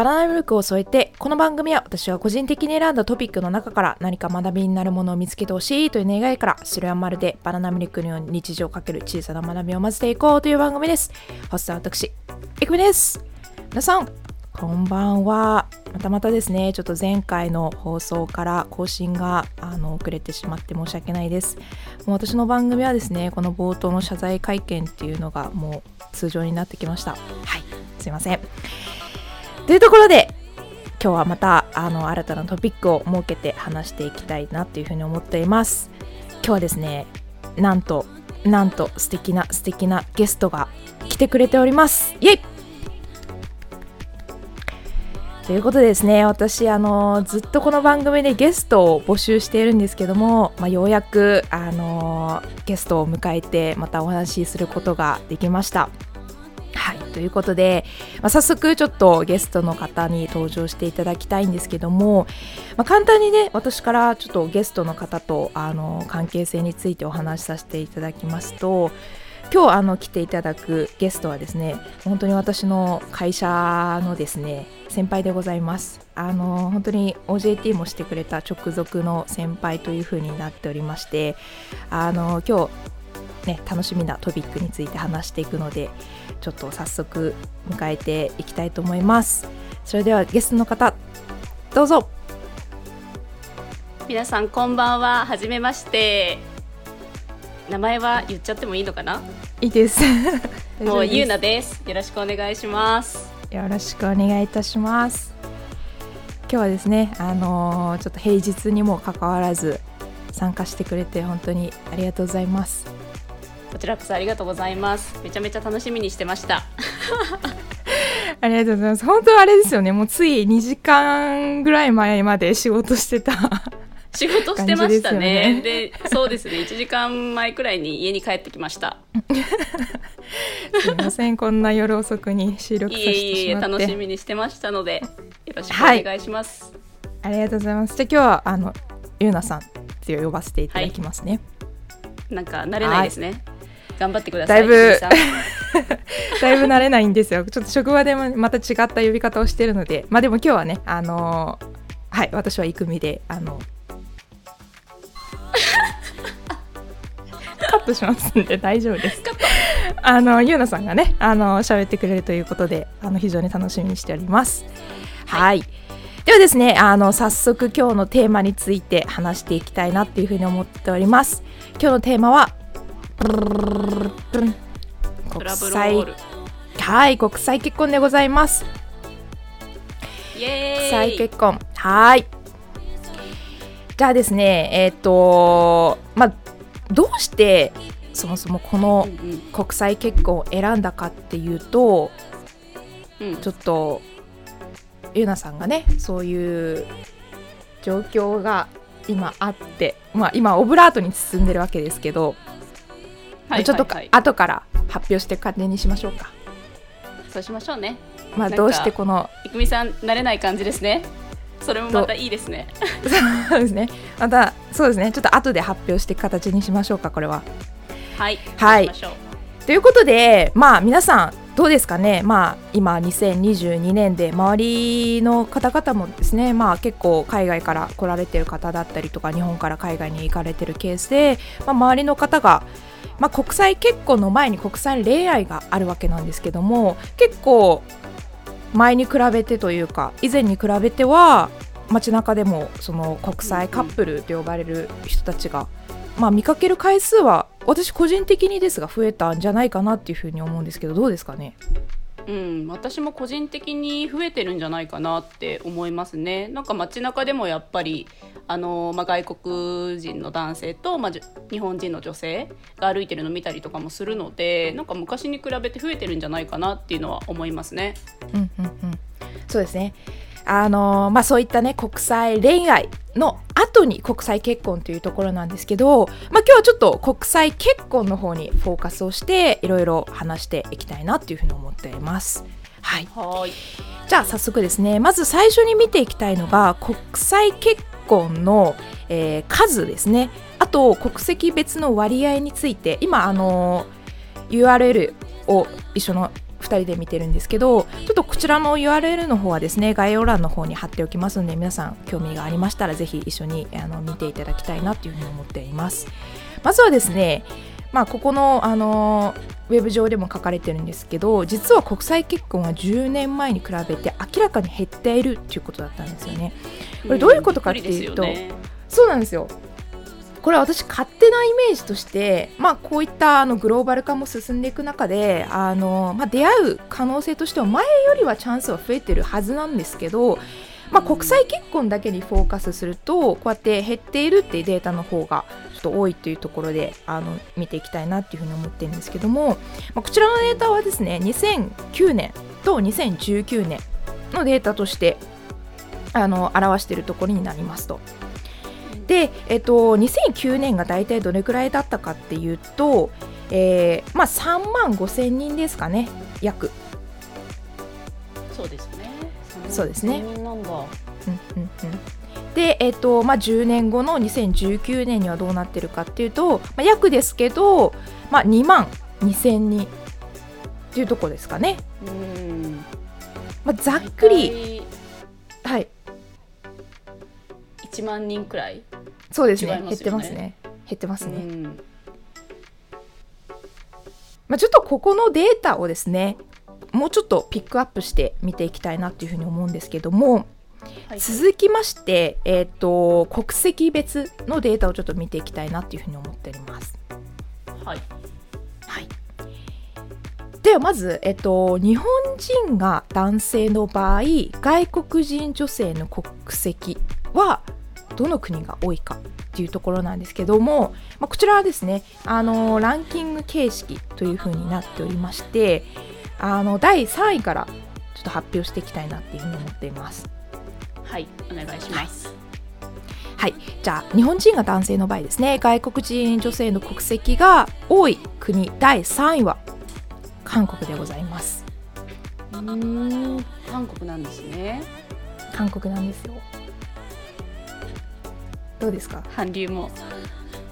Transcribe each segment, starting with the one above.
バナナミルクを添えてこの番組は私は個人的に選んだトピックの中から何か学びになるものを見つけてほしいという願いからそれはまるでバナナミルクのように日常をかける小さな学びを混ぜていこうという番組です。ホストは私いくみです皆さんこんばんは。またまたですね。ちょっと前回の放送から更新があの遅れてしまって申し訳ないです。もう私の番組はですねこの冒頭の謝罪会見っていうのがもう通常になってきました。はい。すいません。というところで今日はまたあの新たなトピックを設けて話していきたいなというふうに思っています。今日はですねなんとなんと素敵な素敵なゲストが来てくれております。イエイ!ということでですね私あのずっとこの番組でゲストを募集しているんですけども、まあ、ようやくあのゲストを迎えてまたお話しすることができました。はい、ということで、まあ、早速ちょっとゲストの方に登場していただきたいんですけども、まあ、簡単にね私からちょっとゲストの方とあの関係性についてお話しさせていただきますと今日あの来ていただくゲストはですね本当に私の会社のですね先輩でございます。あの本当に OJT もしてくれた直属の先輩というふうになっておりましてあの今日ね、楽しみなトピックについて話していくのでちょっと早速迎えていきたいと思います。それではゲストの方どうぞ。皆さんこんばんは。はじめまして。名前は言っちゃってもいいのかな？いいです。もうゆうなです。よろしくお願いします。よろしくお願いいたします。今日はですねあのー、ちょっと平日にもかかわらず参加してくれて本当にありがとうございますこちらこそありがとうございます。めちゃめちゃ楽しみにしてました。ありがとうございます。本当あれですよね。もうつい2時間ぐらい前まで仕事してた。仕事してましたね。で、ね、そうですね。1時間前くらいに家に帰ってきました。すみません。こんな夜遅くに収録させてしまって。楽しみにしてましたのでよろしくお願いします、はい、ありがとうございます。じゃあ今日はあのゆうなさんって呼ばせていただきますね、はい、なんか慣れないですね、はい頑張ってください。だいぶ だいぶ慣れないんですよ。ちょっと職場でもまた違った呼び方をしてるので、まあでも今日はね、あのー、はい、私は育美で、あの、カットしますんで大丈夫です。あの、ゆうなさんがね、あの、喋ってくれるということで、あの、非常に楽しみにしております。はい、はいではですね、あの早速今日のテーマについて話していきたいなっていうふうに思っております。今日のテーマは国際。はい国際結婚でございます。イエーイ。国際結婚。はい。じゃあですねえっ、ー、とまあどうしてそもそもこの国際結婚を選んだかっていうと、うん、ちょっとゆなさんがねそういう状況が今あってまあ今オブラートに包んでるわけですけどはい、ちょっとか、はい、後から発表して感じにしましょうか。そうしましょうね。まあどうしてこのいくみさん慣れない感じですね。それもまたいいですね。そうですね。またそうですね。ちょっと後で発表して形にしましょうかこれは。はい。はい。ということでまあ皆さんどうですかね、まあ、今、2022年で周りの方々もですね、まあ、結構海外から来られてる方だったりとか日本から海外に行かれてるケースで、まあ、周りの方がまあ、国際結婚の前に国際恋愛があるわけなんですけども結構前に比べてというか以前に比べては街中でもその国際カップルと呼ばれる人たちが、まあ、見かける回数は私個人的にですが増えたんじゃないかなっていうふうに思うんですけどどうですかね？うん、私も個人的に増えてるんじゃないかなって思いますね。なんか街中でもやっぱりあの、まあ、外国人の男性と、まあ、日本人の女性が歩いてるの見たりとかもするのでなんか昔に比べて増えてるんじゃないかなっていうのは思いますね。うんうんうん、そうですねあのまあ、そういったね国際恋愛の後に国際結婚というところなんですけど、まあ、今日はちょっと国際結婚の方にフォーカスをしていろいろ話していきたいなっていうふうに思っています。はい、はい。じゃあ早速ですねまず最初に見ていきたいのが国際結婚の、えー、数ですね。あと国籍別の割合について今あの URL を一緒の2人で見てるんですけどちょっとこちらの URL の方はですね概要欄の方に貼っておきますので皆さん興味がありましたらぜひ一緒にあの見ていただきたいなというふうに思っています。まずはですねまあ、ここの、あのウェブ上でも書かれてるんですけど実は国際結婚は10年前に比べて明らかに減っているっていうことだったんですよね。これどういうことかっていうと、うんね、そうなんですよこれは私勝手なイメージとして、まあ、こういったあのグローバル化も進んでいく中であの、まあ、出会う可能性としては前よりはチャンスは増えてるはずなんですけど、まあ、国際結婚だけにフォーカスするとこうやって減っているっていうデータの方がちょっと多いというところであの見ていきたいなっていうふうに思ってるんですけども、まあ、こちらのデータはですね2009年と2019年のデータとしてあの表しているところになりますと。で、えっと、2009年が大体どれくらいだったかっていうと、えーまあ、3万5千人ですかね約。そうですね。そうですね。なんだ、うんうんうん、で、えっとまあ、10年後の2019年にはどうなってるかっていうと、まあ、約ですけど、まあ、2万2千人っていうとこですかね。うん。まあ、ざっくり。はい1万人くらい？そうですね、ね、減ってますね。減ってますね、うん、まあ、ちょっとここのデータをですねもうちょっとピックアップして見ていきたいなっていうふうに思うんですけども、はい、続きまして、えーと、国籍別のデータをちょっと見ていきたいなっていうふうに思っております。はい、はい、ではまず、えっと、日本人が男性の場合外国人女性の国籍はどの国が多いかっていうところなんですけども、まあ、こちらはですねあのランキング形式というふうになっておりましてあの第3位からちょっと発表していきたいなっていうふうに思っています。はいお願いします、はい、じゃあ日本人が男性の場合ですね外国人女性の国籍が多い国第3位は韓国でございます。うん韓国なんですね。韓国なんですよどうですか？韓流も。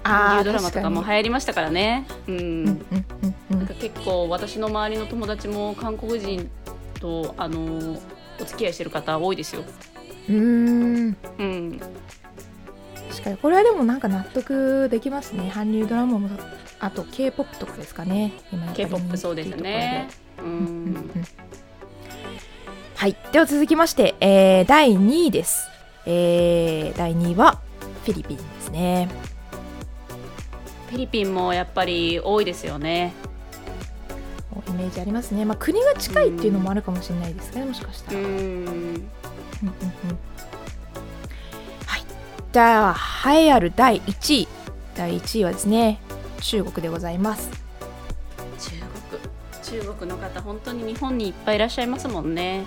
韓流ドラマとかも流行りましたからね。うん、なんか結構私の周りの友達も韓国人とあのお付き合いしてる方多いですよ。うん。うん。確かにこれはでもなんか納得できますね。韓流ドラマもあと k p o p とかですかね。今 k p o p そうですね。うん。はい。では続きまして、えー、第2位です、えー、第2位はフィリピンですね。フィリピンもやっぱり多いですよね。イメージありますね、まあ、国が近いっていうのもあるかもしれないですね、もしかしたら。はい、じゃあ栄えある第1位。第1位はですね中国でございます。中国。中国の方本当に日本にいっぱいいらっしゃいますもんね。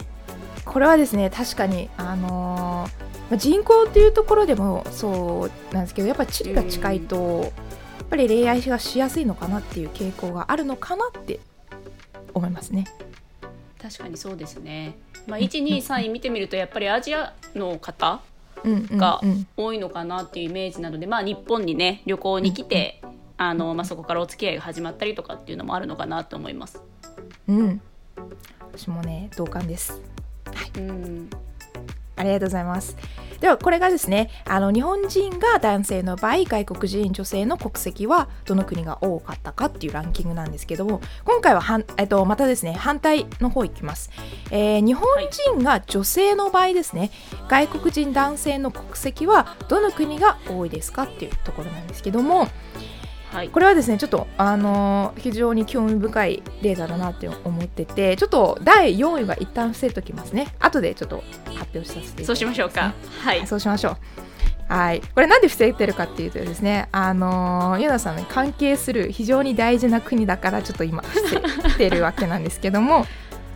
これはですね確かにあのーまあ、人口っていうところでもそうなんですけどやっぱり地理が近いと、やっぱり恋愛がしやすいのかなっていう傾向があるのかなって思いますね。確かにそうですね、まあ、123位見てみるとやっぱりアジアの方が多いのかなっていうイメージなので、まあ、日本にね旅行に来て、あのまあ、そこからお付き合いが始まったりとかっていうのもあるのかなと思います。うん、私もね同感です。はい、うんありがとうございます。ではこれがですねあの日本人が男性の場合外国人女性の国籍はどの国が多かったかっていうランキングなんですけども今回ははん、えっと、またですね反対の方いきます、えー、日本人が女性の場合ですね、外国人男性の国籍はどの国が多いですかっていうところなんですけどもはい、これはですねちょっとあのー、非常に興味深いデータだなって思っててちょっと第4位は一旦伏せときますね。後でちょっと発表させていただきます、ね、そうしましょうか。はい、そうしましょう。はい、これなんで伏せてるかっていうとですねあのー、ユナさんに関係する非常に大事な国だからちょっと今伏せてるわけなんですけども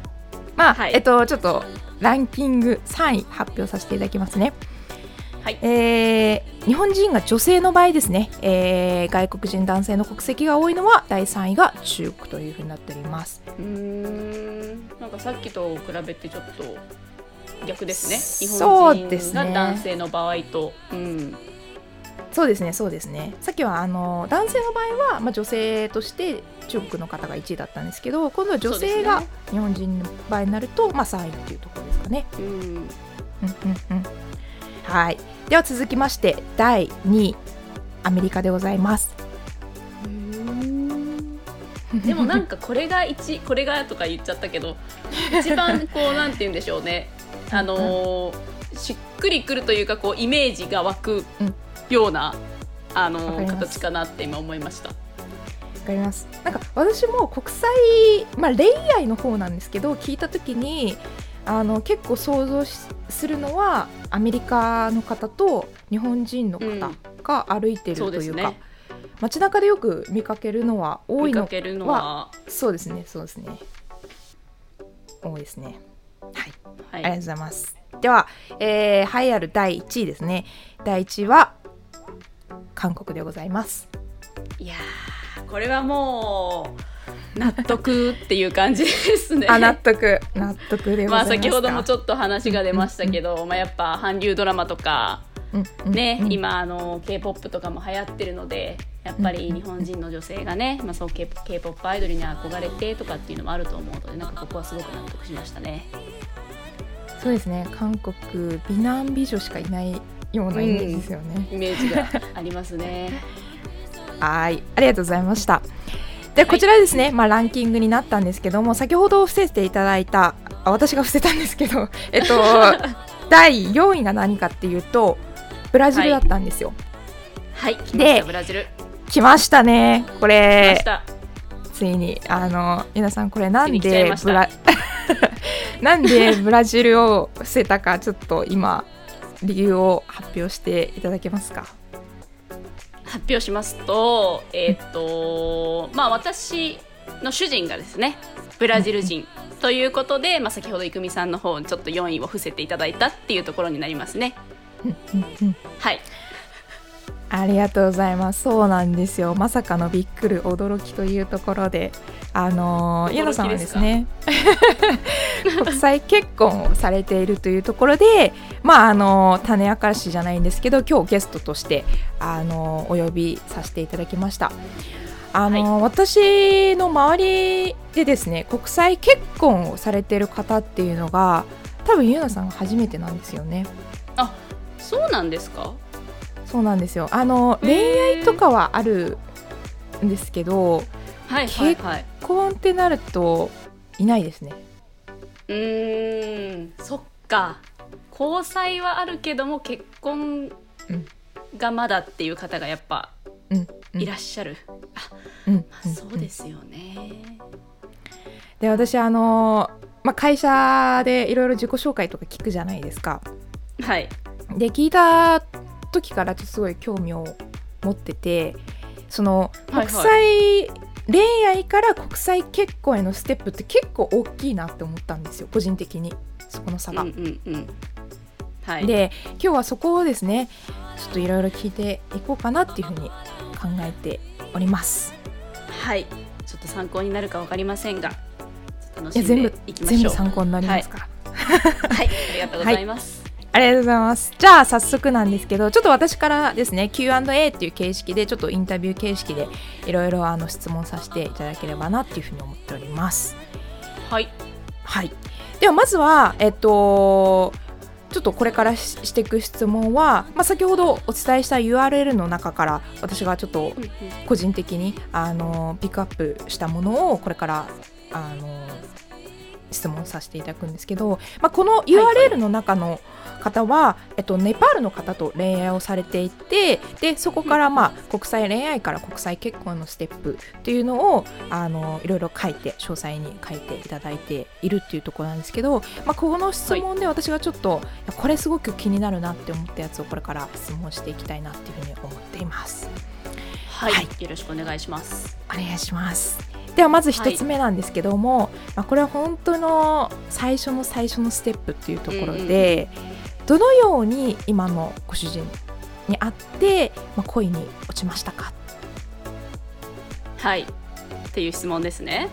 まあ、はい、えっとちょっとランキング3位発表させていただきますね。はい、えー、日本人が女性の場合ですね、えー、外国人男性の国籍が多いのは第3位が中国というふうになっております。うん。なんかさっきと比べてちょっと逆ですね。日本人が男性の場合と、ね、うん。そうですねそうですね。さっきはあの男性の場合は、まあ、女性として中国の方が1位だったんですけど今度は女性が日本人の場合になると、まあ、3位っていうところですかね。うん。うんうんうんはい。では続きまして第2位アメリカでございます。でもなんかこれが1 これがとか言っちゃったけど一番こうなんて言うんでしょうね。あのーしっくりくるというかこうイメージが湧くうん。ような、あのー形かなって今思いました。わかります。なんか私も国際、まあ、恋愛の方なんですけど聞いた時にあの結構想像しするのはアメリカの方と日本人の方が歩いてるというか、ですね。街中でよく見かけるのは多いのはそうですねそうですね多いですねはいはいありがとうございます。では、えー、栄えある第1位ですね。第1位は韓国でございます。いやーこれはもう納得っていう感じですね。あ、納得、納得でまあ先ほどもちょっと話が出ましたけど、まあやっぱ韓流ドラマとかうんうんね、うん今あの K-POP とかも流行ってるのでやっぱり日本人の女性がね、まあ、そう K-POP アイドルに憧れてとかっていうのもあると思うのでなんかここはすごく納得しましたね。そうですね。韓国美男美女しかいないようなイメージですよね。イメージがありますね。はい、ありがとうございました。で、こちらですね、まあランキングになったんですけども、先ほど伏せていただいた、あ私が伏せたんですけど、えっと第4位が何かっていうとブラジルだったんですよ。はい、来ましたブラジル。来ましたね。こ来まれした。ついにあの皆さんこれなんでブラ なんでブラジルを伏せたかちょっと今理由を発表していただけますか？発表しますと、えーっとまあ私の主人がですねブラジル人ということで、まあ、先ほど郁美さんの方にちょっと4位を伏せていただいたっていうところになりますね。はい、ありがとうございます。そうなんですよ。まさかのびっくり驚きというところで、あの驚きですか？ゆのさんはですね、国際結婚をされているというところで、まああの種明かしじゃないんですけど、今日ゲストとしてあのお呼びさせていただきました。あの、私の周りでですね、国際結婚をされている方っていうのが、多分ゆのさんが初めてなんですよね。そうなんですか？そうなんですよ。あの恋愛とかはあるんですけど、はいはいはい結婚ってなるといないですね。うーん。そっか。交際はあるけども結婚うん。がまだっていう方がやっぱうん、うん。いらっしゃる、うん。まあそうですよね、で私あのまあ会社でいろいろ自己紹介とか聞くじゃないですか。はい。で聞いた時からちょっとすごい興味を持ってて、その国際恋愛から国際結婚へのステップって結構大きいなって思ったんですよ個人的に。そこの差が。うんうんうん。はい。で今日はそこをですねちょっといろいろ聞いていこうかなっていうふうに考えております。はい。ちょっと参考になるかわかりませんが楽しんでいきましょう。全部参考になりますから、はい。ありがとうございます、ありがとうございます。じゃあ早速なんですけどちょっと私からですね Q&A っていう形式でちょっとインタビュー形式でいろいろあの質問させていただければなっていうふうに思っております。はい。はい、ではまずはえっとちょっとこれからししていく質問は、まあ、先ほどお伝えした URL の中から私がちょっと個人的にあのピックアップしたものをこれからあの質問させていただくんですけど、まあ、この URL の中の方は、えっと、ネパールの方と恋愛をされていてでそこから、まあ、国際恋愛から国際結婚のステップっていうのをあのいろいろ書いて詳細に書いていただいているっていうところなんですけど、まあ、この質問で私がちょっと、いやこれすごく気になるなって思ったやつをこれから質問していきたいなっていうふうに思っています。はい、はいよろしくお願いしますお願いします。ではまず一つ目なんですけども、まあ、これは本当の最初の最初のステップっていうところで、どのように今のご主人に会って、まあ、恋に落ちましたか？はい。っていう質問ですね。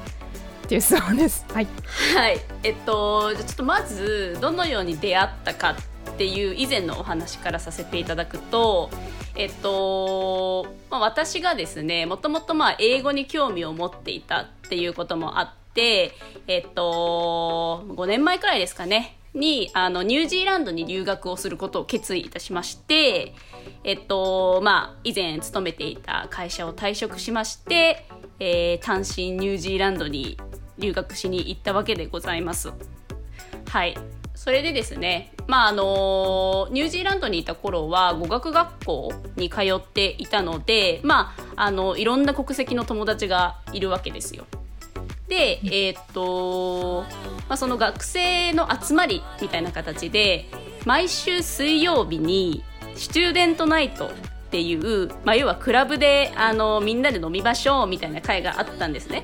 っていう質問です。はい、はい。えっとじゃあちょっとまずどのように出会ったかっっていう以前のお話からさせていただくと、えっとまあ、私がですねもともとま英語に興味を持っていたっていうこともあって、えっと、5年前くらいですかねにあのニュージーランドに留学をすることを決意いたしまして、えっとまあ、以前勤めていた会社を退職しまして、えー、単身ニュージーランドに留学しに行ったわけでございます。はいそれでですね、まああのニュージーランドにいた頃は語学学校に通っていたので、まあ、あのいろんな国籍の友達がいるわけですよ。で、えー、っと、まあ、その学生の集まりみたいな形で毎週水曜日にスチューデントナイトっていう、まあ、要はクラブであのみんなで飲みましょうみたいな会があったんですね。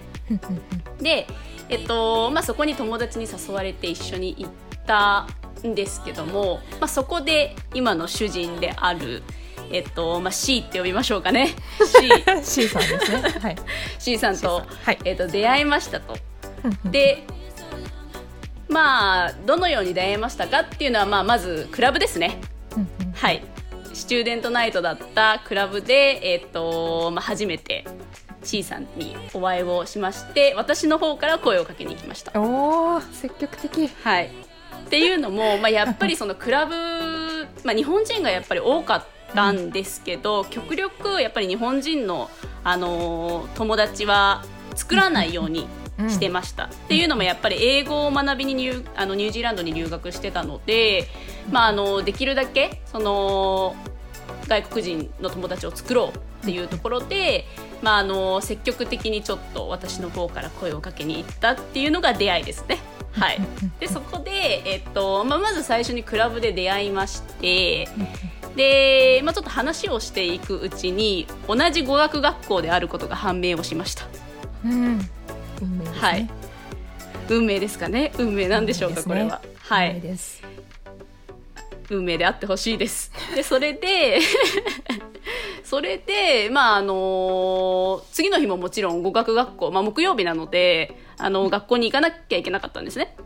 で、えっとまあ、そこに友達に誘われて一緒に行ったんですけども、まあ、そこで今の主人であるえっとまあ、C って呼びましょうかね。C, C さんですね、はい、C さんとはい、えっと、出会いましたと。でまあどのように出会いましたかっていうのは、まあ、まずクラブですね。はい。スチューデントナイトだったクラブで、えっとまあ、初めて C さんにお会いをしまして私の方から声をかけに行きました。おお積極的。はいっていうのも、まあ、やっぱりそのクラブ、まあ、日本人がやっぱり多かったんですけど、うん、極力やっぱり日本人の、あのー、友達は作らないようにしてました、うん、っていうのもやっぱり英語を学びにニュあのニュージーランドに留学してたので、まあ、あのできるだけその外国人の友達を作ろうっていうところで、まあ、あの積極的にちょっと私の方から声をかけに行ったっていうのが出会いですね。はい、でそこで、えっとまあ、まず最初にクラブで出会いましてで、まあ、ちょっと話をしていくうちに同じ語学学校であることが判明をしました。うん、運命、ね、はい、運命ですかね。運命なんでしょうか、ね、これは。はい、運命であってほしいです。でそれで それで、まああの次の日ももちろん語学学校、まあ、木曜日なのであの学校に行かなきゃいけなかったんですね。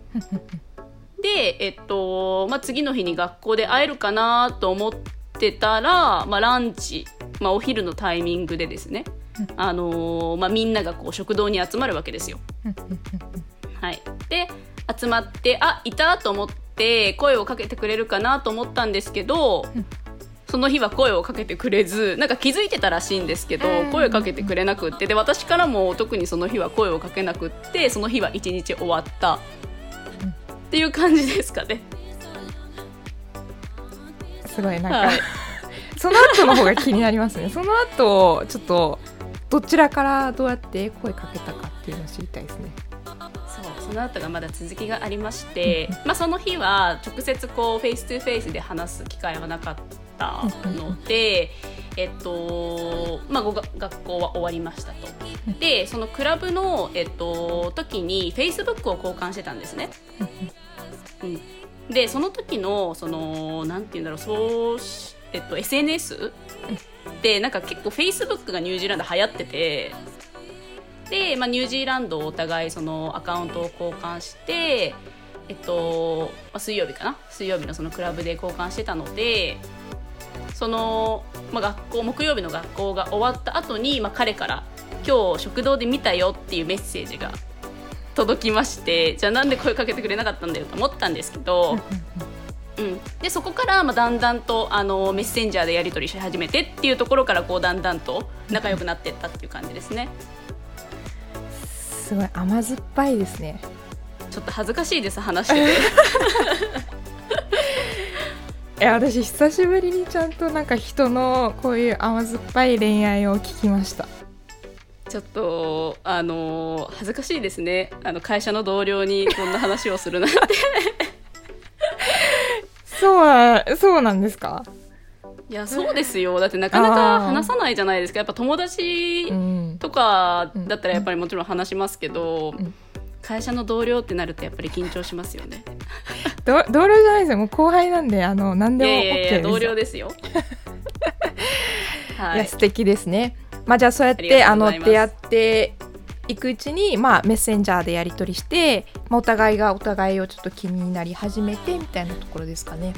で、えっとまあ、次の日に学校で会えるかなと思ってたら、まあ、ランチ、まあ、お昼のタイミングでですね、あのまあ、みんながこう食堂に集まるわけですよ。はい、で集まってあいたと思って声をかけてくれるかなと思ったんですけど、その日は声をかけてくれずなんか気づいてたらしいんですけど声をかけてくれなくってで私からも特にその日は声をかけなくってその日は一日終わったっていう感じですかね。すごいなんか、はい、その後の方が気になりますね。その後ちょっとどちらからどうやって声かけたかっていうのを知りたいですね。そうその後がまだ続きがありまして、まあ、その日は直接こうフェイス2フェイスで話す機会はなかったので、えっとまあ、学校は終わりましたと。でそのクラブの、えっと、時にフェイスブックを交換してたんですね。うん、でその時のそのなんて言うんだろうそう、えっと、SNS でなんか結構フェイスブックがニュージーランド流行っててで、まあ、ニュージーランドをお互いそのアカウントを交換してえっと、まあ、水曜日かな？水曜日のそのクラブで交換してたのでその、まあ、学校木曜日の学校が終わった後に、まあ、彼から「今日食堂で見たよ」っていうメッセージが届きましてじゃあなんで声かけてくれなかったんだよと思ったんですけど、うん、でそこからまあだんだんとあのメッセンジャーでやり取りし始めてっていうところからこうだんだんと仲良くなっていったっていう感じですね。すごい甘酸っぱいですね。ちょっと恥ずかしいです話してて。え私久しぶりにちゃんとなんか人のこういう甘酸っぱい恋愛を聞きましたちょっとあの恥ずかしいですねあの会社の同僚にこんな話をするなんて そうそうなんですか？いやそうですよ。だってなかなか話さないじゃないですか。やっぱ友達とかだったらやっぱりもちろん話しますけど、うん。会社の同僚ってなるとやっぱり緊張しますよね。同僚じゃないですよ。もう後輩なんであの何でも OK です。よ同僚ですよ。はい、いや素敵ですね。まあじゃあそうやってあの出会っていくうちに、まあ、メッセンジャーでやり取りして、まあ、お互いがお互いをちょっと気になり始めてみたいなところですかね。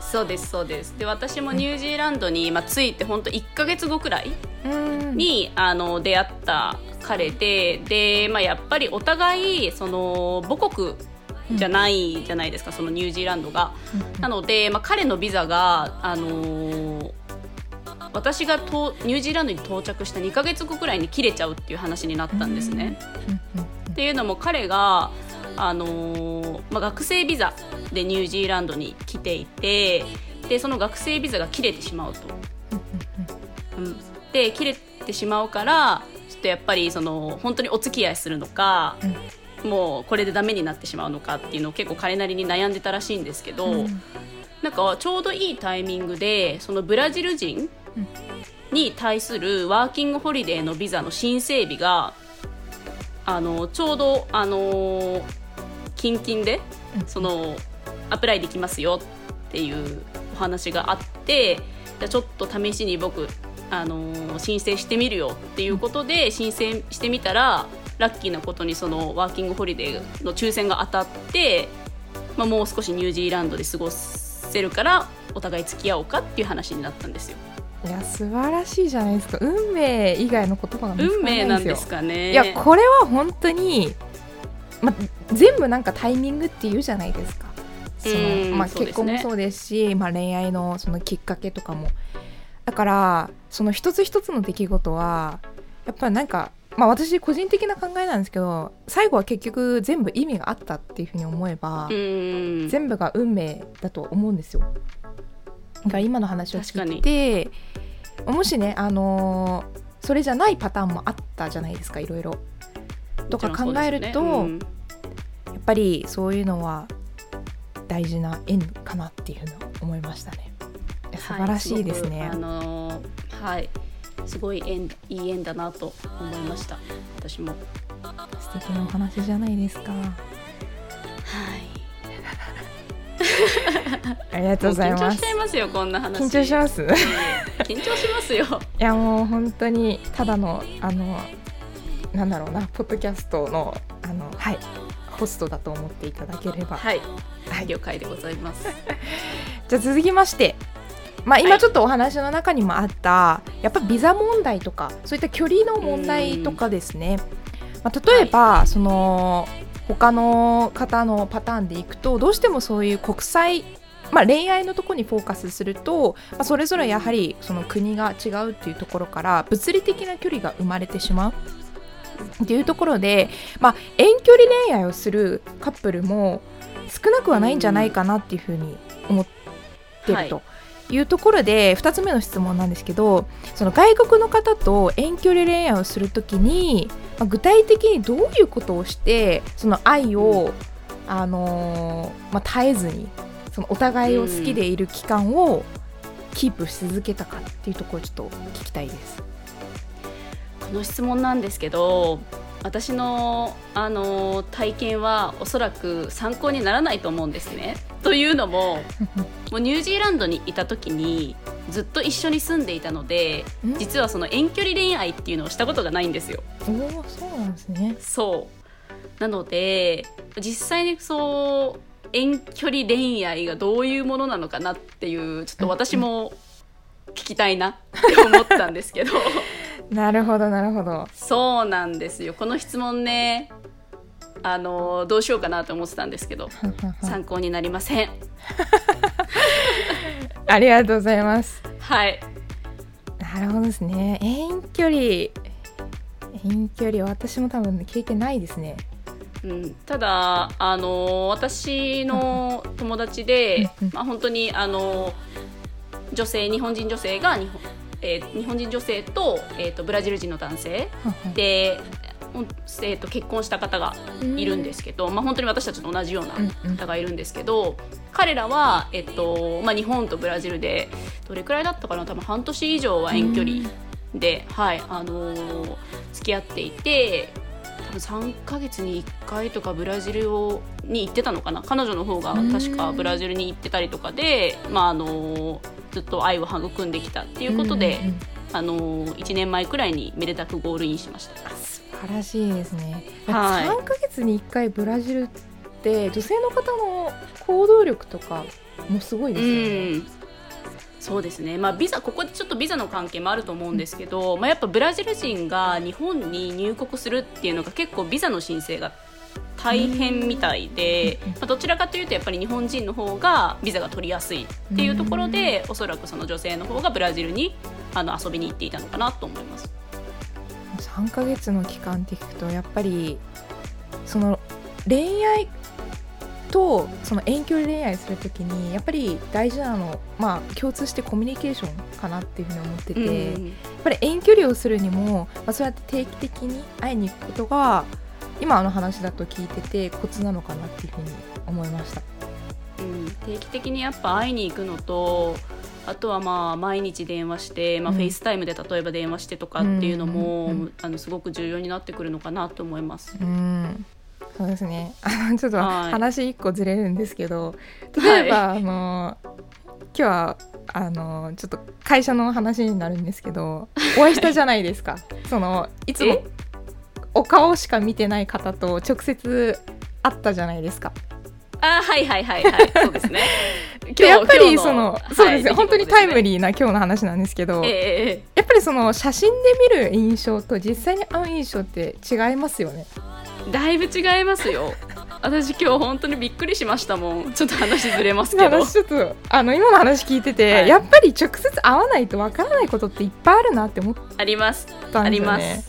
そうですそうです。で私もニュージーランドに、まあ、着いて本当1ヶ月後くらいうんにあの出会った彼でで、まあ、やっぱりお互いその母国じゃないじゃないですか、そのニュージーランドが。なので、まあ、彼のビザが、あのー私がとニュージーランドに到着した2ヶ月後くらいに切れちゃうっていう話になったんですね。っていうのも彼が、あのーまあ、学生ビザでニュージーランドに来ていてでその学生ビザが切れてしまうと。うん、で切れてしまうからちょっとやっぱりその本当にお付き合いするのか、もうこれでダメになってしまうのかっていうのを結構彼なりに悩んでたらしいんですけど、なんかちょうどいいタイミングでそのブラジル人に対するワーキングホリデーのビザの申請日があのちょうどあの近々でそのアプライできますよっていうお話があってじゃあちょっと試しに僕あの申請してみるよっていうことで申請してみたらラッキーなことにそのワーキングホリデーの抽選が当たって、まあ、もう少しニュージーランドで過ごせるからお互い付き合おうかっていう話になったんですよ。いや素晴らしいじゃないですか運命以外の言葉が運命なんですかね。いやこれは本当に、ま、全部なんかタイミングって言うじゃないですか。そうんの、まあ、結婚もそうですしまあ、恋愛のそのきっかけとかも。だからその一つ一つの出来事はやっぱりなんか、まあ、私個人的な考えなんですけど最後は結局全部意味があったっていうふうに思えば、うん。全部が運命だと思うんですよ。だから今の話を聞いてもしね、あのーそれじゃないパターンもあったじゃないですかいろいろ。とか考えると、ねうんやっぱりそういうのは大事な縁かなっていうふうに思いましたね。素晴らしいですね。はい、あのーはいすごい縁いい縁だなと思いました私も素敵なお話じゃないですか。はい ありがとうございます緊張しちゃ。いますよこんな話緊張します？緊張しますよやもう本当にただのあのなんだろうなポッドキャストのあのはい。ホストだと思っていただければ。はい。はい。了解でございます。じゃあ続きまして、まあ、はい。今ちょっとお話の中にもあった、やっぱビザ問題とかそういった距離の問題とかですね、まあ、例えば、その他の方のパターンでいくとどうしてもそういう国際まあ、恋愛のところにフォーカスすると、まあ、それぞれやはりその国が違うっていうところから物理的な距離が生まれてしまうっていうところで、まあ、遠距離恋愛をするカップルも少なくはないんじゃないかなっていうふうに思ってると。いうところで2つ目の質問なんですけどその外国の方と遠距離恋愛をするときに、まあ、具体的にどういうことをしてその愛を、あのーまあ、絶えずにそのお互いを好きでいる期間をキープし続けたかっていうところをちょっと聞きたいです。この質問なんですけど私の、あの体験はおそらく参考にならないと思うんですね。というのも もうニュージーランドにいた時にずっと一緒に住んでいたのでん実はその遠距離恋愛っていうのをしたことがないんですよ。おおそうなんですね。そうなので実際にそう遠距離恋愛がどういうものなのかなっていうちょっと私も聞きたいなって思ったんですけど なるほどなるほど。そうなんですよこの質問ねあのどうしようかなと思ってたんですけど参考になりません ありがとうございます。はいなるほどですね。遠距離遠距離私も多分経験ないですね。うん、ただあの私の友達でまあ、本当にあの女性日本人女性が日本,、えー日本人女性と,、えー、とブラジル人の男性で、えー、と結婚した方がいるんですけど、まあ、本当に私たちと同じようなうんうん。方がいるんですけど、彼らは、えっとまあ、日本とブラジルでどれくらいだったかな？多分半年以上は遠距離で、はいあのー付き合っていて3ヶ月に1回とかブラジルをに行ってたのかな。彼女の方が確かブラジルに行ってたりとかで、まああのーずっと愛を育んできたっていうことで、うんうんうん。あのー1年前くらいにめでたくゴールインしました。あ素晴らしいですね、はい。3ヶ月に1回ブラジルって女性の方の行動力とかもすごいですよね。うんそうですね、まあ、ビザここでちょっとビザの関係もあると思うんですけど、まあ、やっぱブラジル人が日本に入国するっていうのが結構ビザの申請が大変みたいで、うんまあ、どちらかというとやっぱり日本人の方がビザが取りやすいっていうところで、おそらくその女性の方がブラジルにあの遊びに行っていたのかなと思います。3ヶ月の期間って聞くとやっぱりその恋愛とその遠距離恋愛するときにやっぱり大事なのまあ共通してコミュニケーションかなっていうふうに思ってて、うん。やっぱり遠距離をするにも、まあ、そうやって定期的に会いに行くことが今の話だと聞いててコツなのかなっていうふうに思いました。うん、定期的にやっぱ会いに行くのとあとはまあ毎日電話して、まあ、うん。 FaceTime で例えば電話してとかっていうのも、すごく重要になってくるのかなと思います。うんそうですねあの ちょっとはい話一個ずれるんですけど、例えば、あの今日はあのちょっと会社の話になるんですけど お会いしたじゃないですかそのいつもえ？お顔しか見てない方と直接会ったじゃないですか。あはいはいはいはいそうですね。でやっぱりその、そうですよ、はい本当にタイムー。リーな今日の話なんですけど、ええええやっぱりその写真で見る印象と実際に会う印象って違いますよね。だいぶ違いますよ。私今日本当にびっくりしましたもん。ちょっと話ずれますけど。私ちょっとあの今の話聞いてて、はいやっぱり直接会わないとわからないことっていっぱいあるなって思っあります。たんありまですよね。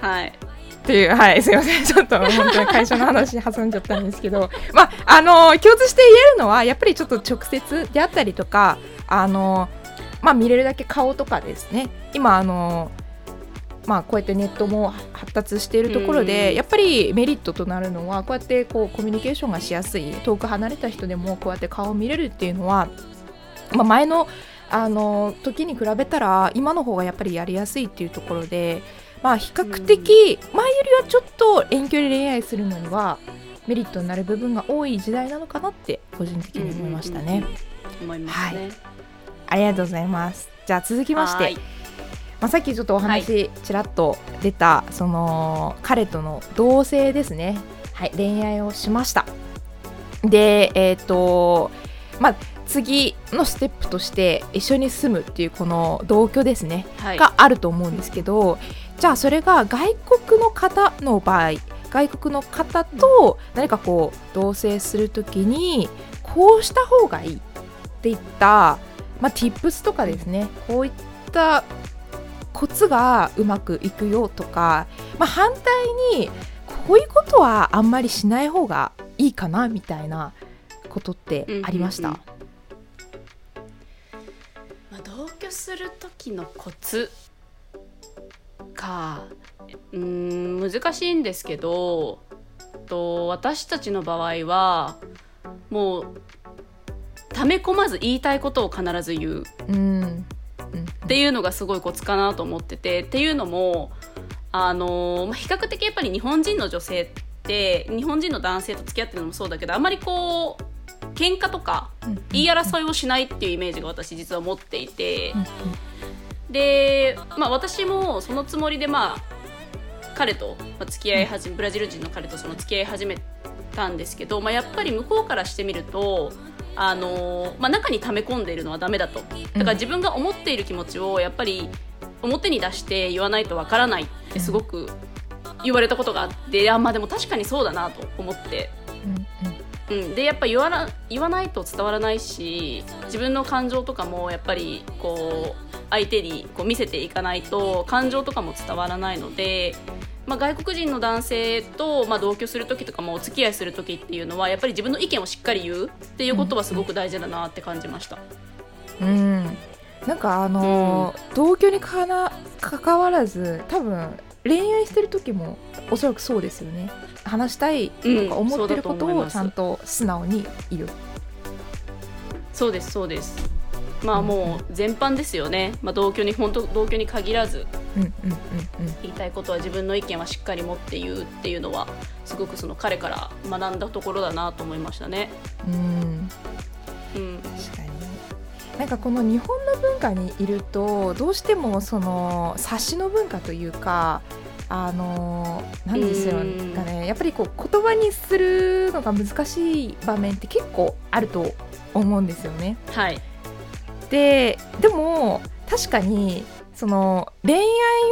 す。はい。っていうはいすいませんちょっと本当に会社の話挟んじゃったんですけど まああの共通して言えるのはやっぱりちょっと直接であったりとかあのまあ見れるだけ顔とかですね今あのまあこうやってネットも発達しているところで、うんやっぱりメリットとなるのはこうやってこうコミュニケーションがしやすい遠く離れた人でもこうやって顔を見れるっていうのは、まあ、前のあの時に比べたら今の方がやっぱりやりやすいっていうところで、まあ、比較的前よりはちょっと遠距離恋愛するのにはメリットになる部分が多い時代なのかなって個人的に思いましたね。思いますね。ありがとうございます。じゃあ続きましてはい、まあ、さっきちょっとお話ちらっと出た、その彼との同棲ですね、はい、恋愛をしました。でえっ、とまあ次のステップとして一緒に住むっていうこの同居ですね、はい。があると思うんですけどじゃあそれが外国の方の場合外国の方と何かこう同棲するときにこうした方がいいっていった、まあ、tips とかですね。こういったコツがうまくいくよとか、まあ、反対にこういうことはあんまりしない方がいいかなみたいなことってありました？うんうんまあ、同居する時のコツかうーん難しいんですけどと私たちの場合はもう溜め込まず言いたいことを必ず言う。うんうんっていうのがすごいコツかなと思っててっていうのもあの、まあ、比較的やっぱり日本人の女性って日本人の男性と付き合ってるのもそうだけどあまりこう喧嘩とかうん言い争いをしないっていうイメージが私実は持っていてうんで、まあ、私もそのつもりでまあ彼とまあ付き合い始めブラジル人の彼とその付き合い始めたんですけど、まあ、やっぱり向こうからしてみるとあの、まあ、中に溜め込んでいるのはダメだと。だから自分が思っている気持ちをやっぱり表に出して言わないとわからないってすごく言われたことがあって、あまあでも確かにそうだなと思って。うんうん。うん、でやっぱ言わな言わないと伝わらないし自分の感情とかもやっぱりこう相手にこう見せていかないと感情とかも伝わらないので、まあ、外国人の男性と、まあ、同居する時とかもお付き合いする時っていうのはやっぱり自分の意見をしっかり言うっていうことはすごく大事だなって感じました。うん、なんかあのー同居にかな関わらず多分恋愛してる時もおそらくそうですよね。話したいとか思ってることをちゃんと素直に言う、そうですそうですまあもう全般ですよね、まあ、同居に本当同居に限らず。うんうんうん言いたいことは自分の意見はしっかり持って言うっていうのはすごくその彼から学んだところだなと思いましたね。うん。うん。うん、確かに。なんかこの日本の文化にいるとどうしてもその察しの文化というかあのなんですよね。やっぱりこう言葉にするのが難しい場面って結構あると思うんですよね。はいででも確かにその恋愛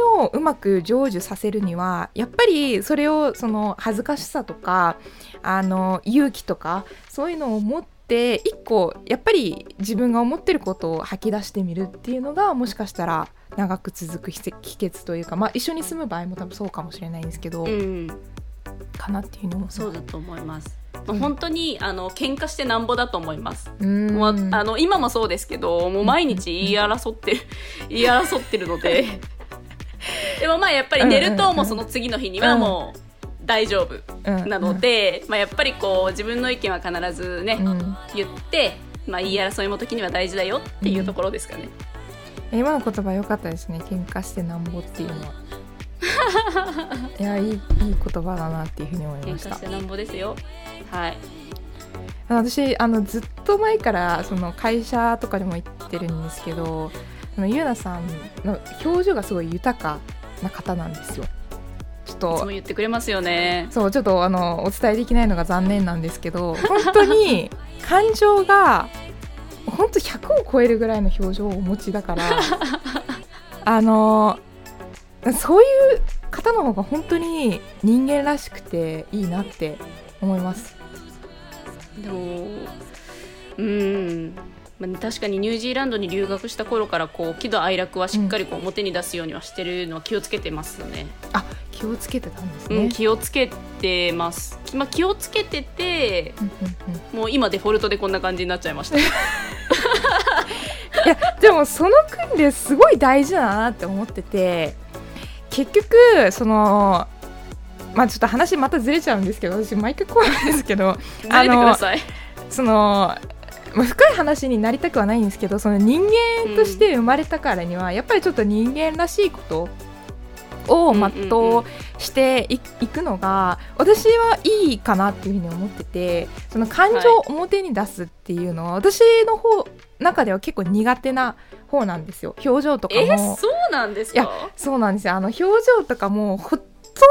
をうまく成就させるにはやっぱりそれをその恥ずかしさとかあの勇気とかそういうのを持って一個やっぱり自分が思ってることを吐き出してみるっていうのがもしかしたら長く続く秘訣というか、まあ、一緒に住む場合も多分そうかもしれないんですけど、うん、かなっていうのもそうだと思います。まあ、本当にあの喧嘩してなんぼだと思います。もうあの今もそうですけどもう毎日言い争ってる 言い争ってるので。でもまあやっぱり寝るともうその次の日にはもう大丈夫なので、まあ、やっぱりこう自分の意見は必ずね、言って、まあ、言い争いも時には大事だよっていうところですかね。今の言葉良かったですね喧嘩してなんぼっていうのは。いやいいいい言葉だなっていうふうに思いました。喧嘩してなんぼですよ。はい。私あのずっと前からその会社とかでも言ってるんですけどそのゆうなさんの表情がすごい豊かな方なんですよ。ちょっと言ってくれますよねそうちょっとあのお伝えできないのが残念なんですけど本当に感情が本当100を超えるぐらいの表情をお持ちだから あのそういう方の方が本当に人間らしくていいなって思いますでもうんまあ、確かにニュージーランドに留学した頃からこう喜怒哀楽はしっかりこう表に出すようにはしてるのは気をつけてますよね。あ気をつけてたんですね。うん、気をつけてます。まあ、気をつけてて、もう今デフォルトでこんな感じになっちゃいました。いやでもその訓練すごい大事だなって思ってて結局そのまあちょっと話またずれちゃうんですけど私毎回こうなんですけど あのそのまあ、深い話になりたくはないんですけどその人間として生まれたからには、うん、やっぱりちょっと人間らしいことを全うしていくのが私はいいかなっていうふうに思っててその感情を表に出すっていうのは、私の方中では結構苦手な方なんですよ。表情とかも、えー、そうなんですか？いやそうなんですよ。あの表情とかもほと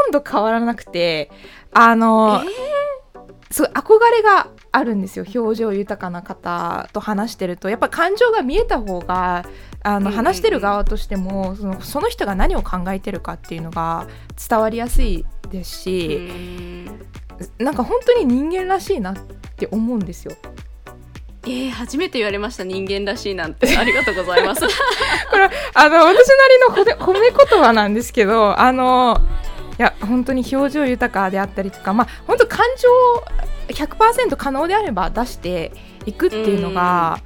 んど変わらなくてあの、えー、すごい憧れがあるんですよ。表情豊かな方と話してると。やっぱ感情が見えた方があの話してる側としてもそのその人が何を考えてるかっていうのが伝わりやすいですしなんか本当に人間らしいなって思うんですよ。えー、初めて言われました人間らしいなんて。ありがとうございます。これあの私なりの 褒め言葉なんですけどあのいや本当に表情豊かであったりとかまあ本当感情100%可能であれば出していくっていうのが、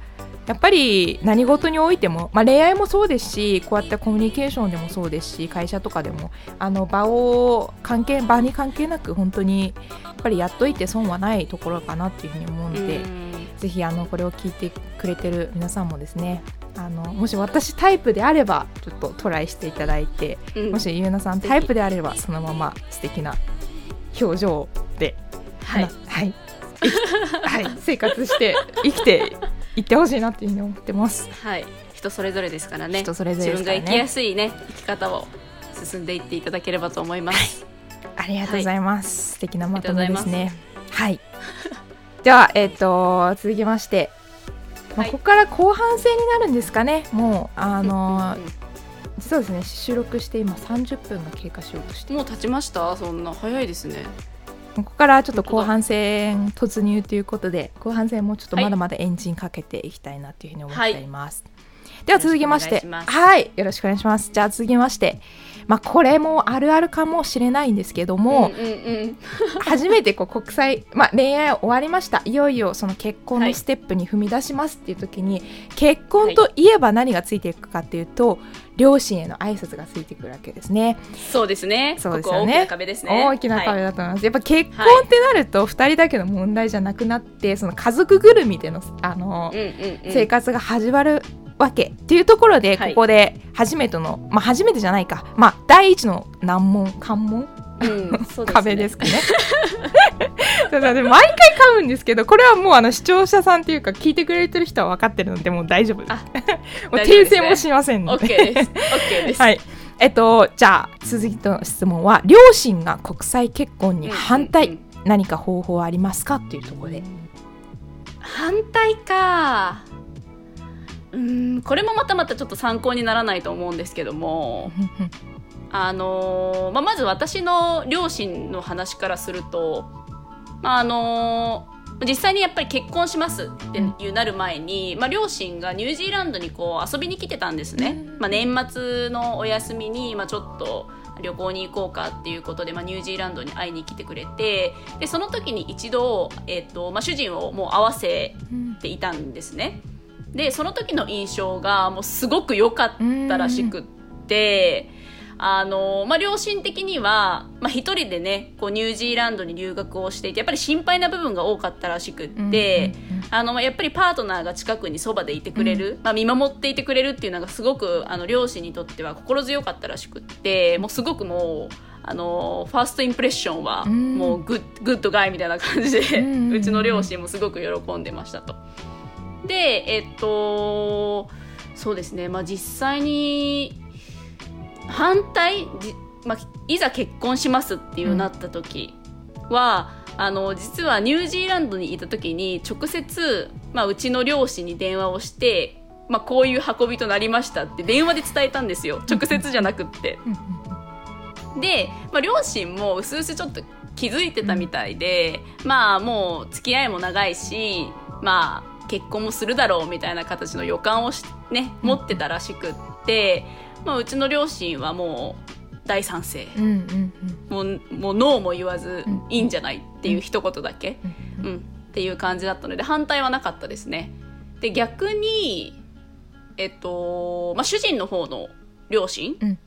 やっぱり何事においても、まあ、恋愛もそうですしこうやってコミュニケーションでもそうですし会社とかでもあの場を関係場に関係なく本当にやっぱりやっといて損はないところかなっていうふうに思うのでぜひあのこれを聞いてくれてる皆さんもですねあのもし私タイプであればちょっとトライしていただいて、うん、もしゆうなさんタイプであればそのまま素敵な表情ではい、はい、はい、生活して生きていってほしいなっていうふうに思ってます。はい。人それぞれですからね。人それぞれ、ね、自分が生きやすいね生き方を進んでいっていただければと思います。はい、ありがとうございます。はい、素敵なまとめですね。はい。ではえっ、ー、と続きまして。まあ、ここから後半戦になるんですかね、もう、あのー、実はですね、収録して今30分が経過しようとして。もう経ちました？そんな早いですね。ここからちょっと後半戦突入ということで後半戦もちょっとまだまだエンジンかけていきたいなというふうに思っています。はい、では続きましてはいよろしくお願いします。じゃあ続きましてまあ、これもあるあるかもしれないんですけども、うんうんうん、初めてこう国際、まあ、恋愛終わりましたいよいよその結婚のステップに踏み出しますっていう時に、はい、結婚といえば何がついていくかっていうと、はい、両親への挨拶がついてくるわけですね。そうですね。そうですよね。大きな壁ですね。大きな壁だと思います。はい、やっぱ結婚ってなると2人だけの問題じゃなくなって、その家族ぐるみでのあの、うんうんうん、生活が始まるわけっていうところで、ここで初めての、まあ初めてじゃないか、まあ第一の難問関門、うん、ね、壁ですかね。だから毎回噛むんですけどこれはもうあの視聴者さんっていうか聞いてくれてる人は分かってるので もう大丈夫です。もう訂正もしませんので。OK です。OK です。はい。えっとじゃあ続きの質問は両親が国際結婚に反対、うんうんうん何か方法はありますか？っていうところで。反対かうーんこれもまたまたちょっと参考にならないと思うんですけども。あのーまあ、まず私の両親の話からすると、まああのー実際にやっぱり結婚しますっていうなる前に、まあ、両親がニュージーランドにこう遊びに来てたんですね、まあ、年末のお休みに、まあ、ちょっと旅行に行こうかっていうことで、まあ、ニュージーランドに会いに来てくれてでその時に一度、えっとまあ、主人をもう会わせていたんですねでその時の印象がもうすごく良かったらしくって。あのまあ、両親的には、まあ、一人でねこうニュージーランドに留学をしていてやっぱり心配な部分が多かったらしくって、あのまあやっぱりパートナーが近くにそばでいてくれる、まあ、見守っていてくれるっていうのがすごくあの両親にとっては心強かったらしくってもうすごくもうあのファーストインプレッションはうんもうグッグッドガイみたいな感じで、うんうんうんうちの両親もすごく喜んでましたと。でえっとそうですね、まあ、実際に反対、まあ、いざ結婚しますっていうなった時は、あの実はニュージーランドにいた時に直接、まあ、うちの両親に電話をして、まあ、こういう運びとなりましたって電話で伝えたんですよ直接じゃなくって。で、まあ、両親もうすうすちょっと気づいてたみたいで、まあもう付き合いも長いしまあ結婚もするだろうみたいな形の予感をし、ね、持ってたらしくって、まあ、うちの両親はもう大賛成。うんうんもうもうノーも言わずうん。いいんじゃないっていう一言だけ、うん。うん、っていう感じだったので反対はなかったですね。で逆に、えっとまあ、主人の方の両親、うん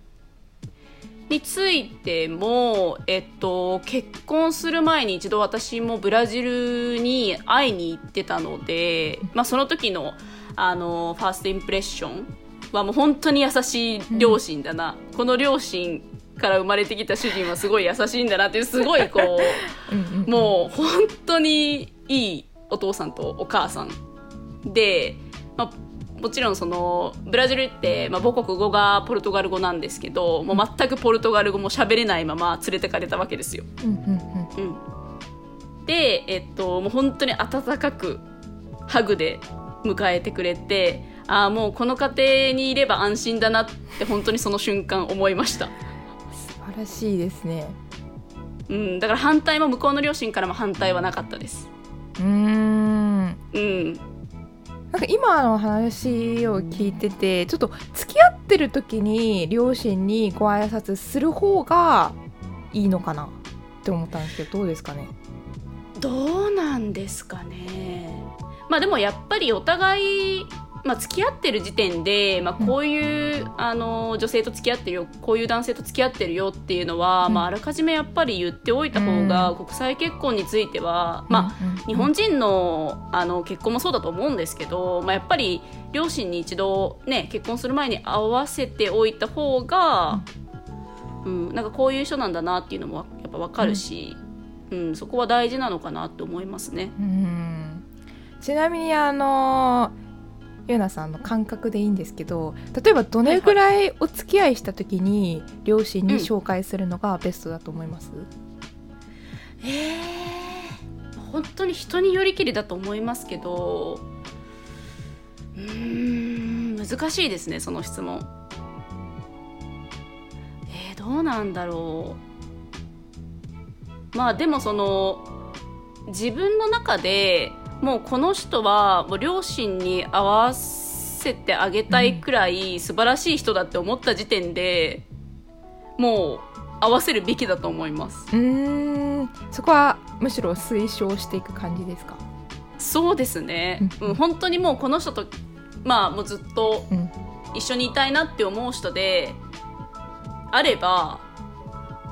についても、えっと、結婚する前に一度私もブラジルに会いに行ってたので、まあ、その時のあのファーストインプレッションはもう本当に優しい両親だな、この両親から生まれてきた主人はすごい優しいんだなっていうすごいこう。うんうんもう本当にいいお父さんとお母さんで、まあ、もちろんそのブラジルって、まあ、母国語がポルトガル語なんですけどもう全くポルトガル語も喋れないまま連れてかれたわけですよ。うんうんうん、で、えっと、もう本当に温かくハグで迎えてくれてああもうこの家庭にいれば安心だなって本当にその瞬間思いました。素晴らしいですねうん、だから反対も向こうの両親からも反対はなかったです。うーんうん、なんか今の話を聞いててちょっと付き合ってる時に両親にご挨拶する方がいいのかな？って思ったんですけどどうですかね？どうなんですかね。まあでもやっぱりお互い、まあ、付き合ってる時点で、まあ、こういう、あの女性と付き合ってるよこういう男性と付き合ってるよっていうのは、うん。まあ、あらかじめやっぱり言っておいた方が、国際結婚については、まあ、日本人のあの結婚もそうだと思うんですけど、まあ、やっぱり両親に一度、ね、結婚する前に合わせておいた方が、うん。なんかこういう人なんだなっていうのもやっぱ分かるし、うん。そこは大事なのかなと思いますね。うん。ちなみにあのゆなさんの感覚でいいんですけど例えばどれぐらいお付き合いした時に両親に紹介するのがベストだと思います、えー本当に人によりきりだと思いますけどうん難しいですねその質問。えーどうなんだろうまあでもその自分の中でもうこの人はもう両親に合わせてあげたいくらい素晴らしい人だって思った時点でもう合わせるべきだと思います。うーん。そこはむしろ推奨していく感じですか？そうですね、うん。うん、本当にもうこの人とまあもうずっとうん。一緒にいたいなって思う人であれば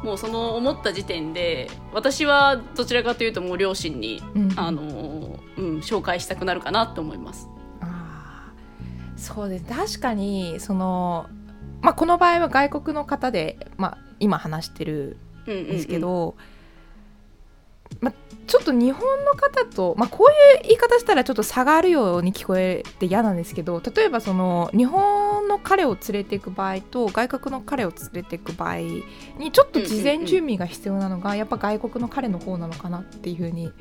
もうその思った時点で私はどちらかというともう両親に、うん。あのうん、紹介したくなるかなと思います。あーそうです確かにその、まあ、この場合は外国の方で、まあ、今話してるうんうんうんんですけど、まあ、ちょっと日本の方と、まあ、こういう言い方したらちょっと差があるように聞こえて嫌なんですけど例えばその日本のの彼を連れていく場合と外国の彼を連れていく場合にちょっと事前準備が必要なのが、やっぱ外国の彼の方なのかなっていうふうに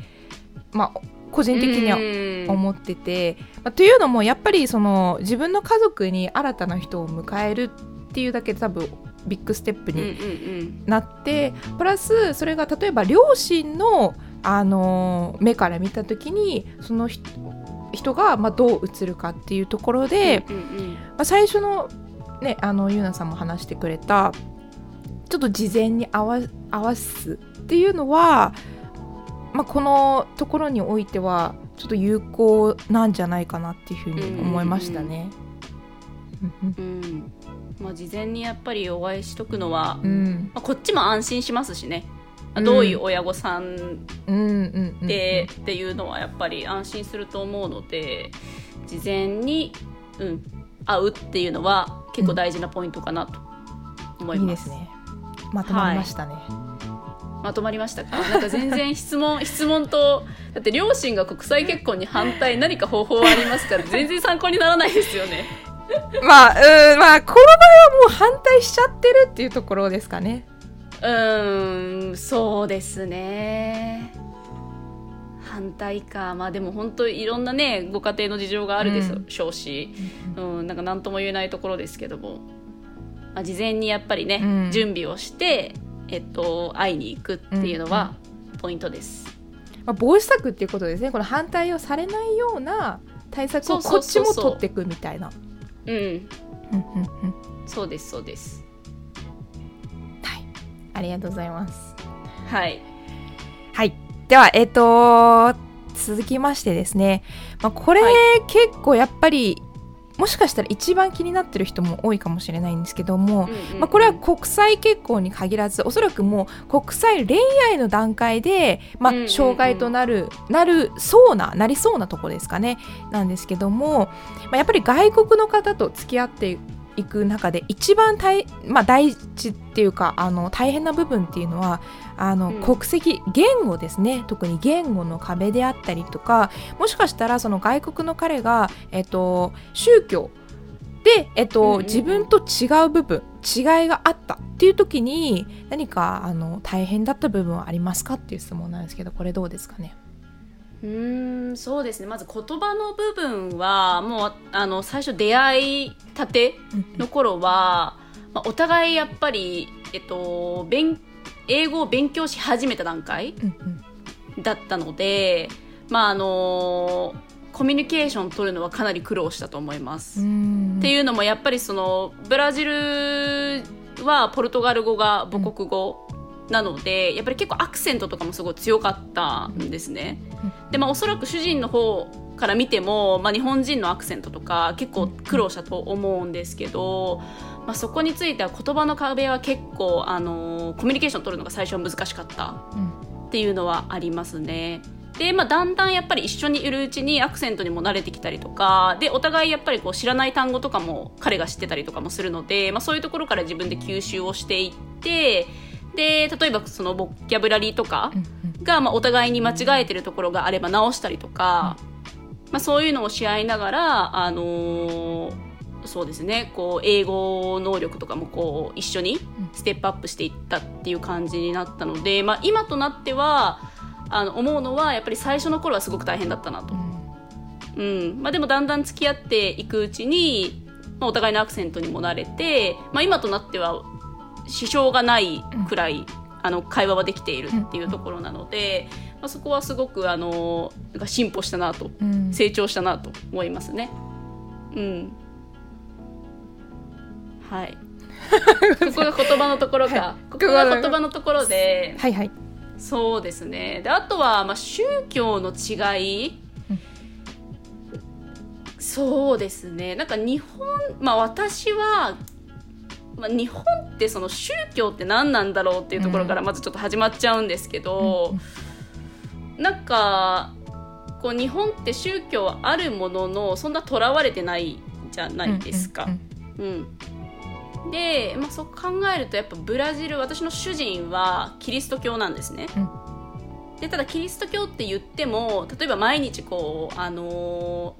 まあ個人的には思ってて、まあ、というのもやっぱりその自分の家族に新たな人を迎えるっていうだけで多分ビッグステップになって、プラスそれが例えば両親のあの目から見た時にその人がまあどう映るかっていうところで、まあ、最初のねあのゆうなさんも話してくれたちょっと事前に合わ合わすっていうのは、まあ、このところにおいてはちょっと有効なんじゃないかなっていうふうに思いましたね。うんまあ、事前にやっぱりお会いしとくのは、うん、まあ、こっちも安心しますしね、うん、どういう親御さんでっていうのはやっぱり安心すると思うので事前に、うん、会うっていうのは結構大事なポイントかなと思います。いいね、まとまりましたね。はいまとまりましたか？なんか全然質問質問とだって両親が国際結婚に反対何か方法はありますから全然参考にならないですよね。まあ、うん、まあ、この場合はもう反対しちゃってるっていうところですかね。うん、そうですね。反対か。まあでも本当いろんなね、ご家庭の事情があるでしょうし、うん、うん、なんか何とも言えないところですけども、まあ、事前にやっぱりね、うん、準備をして、えっと、会いに行くっていうのはポイントです。まあ、防止策っていうことですね。この反対をされないような対策をこっちも取っていくみたいな。そうんそうですそうです。はい。ありがとうございます。はい。はい。ではえっ、ー、と続きましてですね、まあ、これ、はい、結構やっぱりもしかしたら一番気になってる人も多いかもしれないんですけども、まあ、これは国際結婚に限らずおそらくもう国際恋愛の段階で、まあ、障害となる、なるそうななりそうなところですかね。なんですけども、まあ、やっぱり外国の方と付き合っていく中で一番大,、まあ、大事っていうかあの大変な部分っていうのはあの、うん、国籍言語ですね。特に言語の壁であったりとかもしかしたらその外国の彼が、えっと、宗教で、えっと、自分と違う部分違いがあったっていう時に何かあの大変だった部分はありますかっていう質問なんですけどこれどうですかね？うんそうですね。まず言葉の部分はもうあの最初出会いたての頃は、まあ、お互いやっぱり、えっと、勉英語を勉強し始めた段階だったので、まああのコミュニケーション取るのはかなり苦労したと思います。っていうのもやっぱりそのブラジルはポルトガル語が母国語なのでやっぱり結構アクセントとかもすごい強かったんですね。でまあおそらく主人の方から見ても、まあ、日本人のアクセントとか結構苦労したと思うんですけど、まあ、そこについては言葉の壁は結構、あのコミュニケーション取るのが最初は難しかったっていうのはありますね。で、まあ、だんだんやっぱり一緒にいるうちにアクセントにも慣れてきたりとかでお互いやっぱりこう知らない単語とかも彼が知ってたりとかもするので、まあ、そういうところから自分で吸収をしていってで例えばそのボキャブラリーとかが、まあ、お互いに間違えてるところがあれば直したりとか、まあ、そういうのをし合いながら、あのー、そうですね。こう英語能力とかもこう一緒にステップアップしていったっていう感じになったので、まあ、今となってはあの思うのはやっぱり最初の頃はすごく大変だったなと。うん。まあ、でもだんだん付き合っていくうちに、まあ、お互いのアクセントにも慣れて、まあ、今となっては支障がないくらい、あの会話はできているっていうところなので、まあ、そこはすごくあの進歩したなと、成長したなと思いますね。うんはい。ここが言葉のところか、はい、ここが言葉のところで、はいはい、そうですね。であとは、まあ、宗教の違い、うん、そうですね。なんか日本まあ私は、まあ、日本ってその宗教って何なんだろうっていうところからまずちょっと始まっちゃうんですけど、うん、なんかこう日本って宗教はあるもののそんなとらわれてないじゃないですか。うん、うんで、まあ、そう考えるとやっぱブラジル私の主人はキリスト教なんですね。うん、でただキリスト教って言っても例えば毎日こう、あの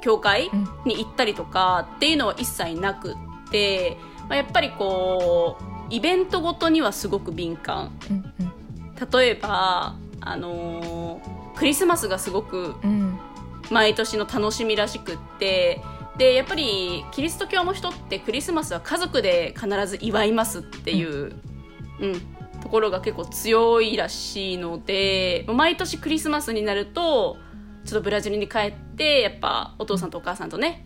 ー、教会に行ったりとかっていうのは一切なくって、まあ、やっぱりこうイベントごとにはすごく敏感。うん例えばあのークリスマスがすごくうんうん。毎年の楽しみらしくってでやっぱりキリスト教の人ってクリスマスは家族で必ず祝いますっていう、うんところが結構強いらしいので毎年クリスマスになるとちょっとブラジルに帰ってやっぱお父さんとお母さんとね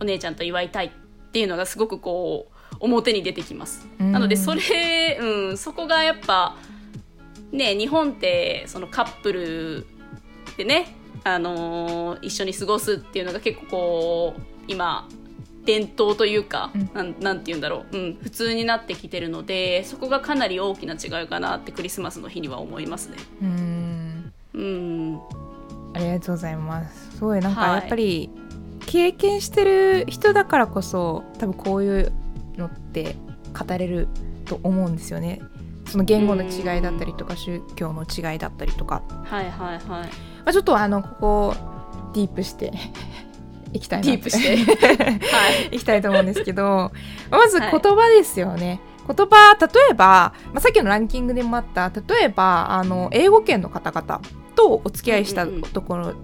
お姉ちゃんと祝いたいっていうのがすごくこう表に出てきます。うんなのでそれ、うん、そこがやっぱね日本ってそのカップルでね、あのー一緒に過ごすっていうのが結構こう今伝統というか、うん。なんなんて言うんだろう、うん、普通になってきてるのでそこがかなり大きな違いかなってクリスマスの日には思いますね。うん。うん、ありがとうございます。すごいなんかはい。やっぱり経験してる人だからこそ多分こういうのって語れると思うんですよね。その言語の違いだったりとか宗教の違いだったりとか、はいはいはい。まあ、ちょっとあのここディープしていきたいなディープして。はい。いきたいと思うんですけどまず言はい葉ですよね、言葉例えば、まあ、さっきのランキングでもあった例えばあの英語圏の方々とお付き合いしたうんうんうんところ、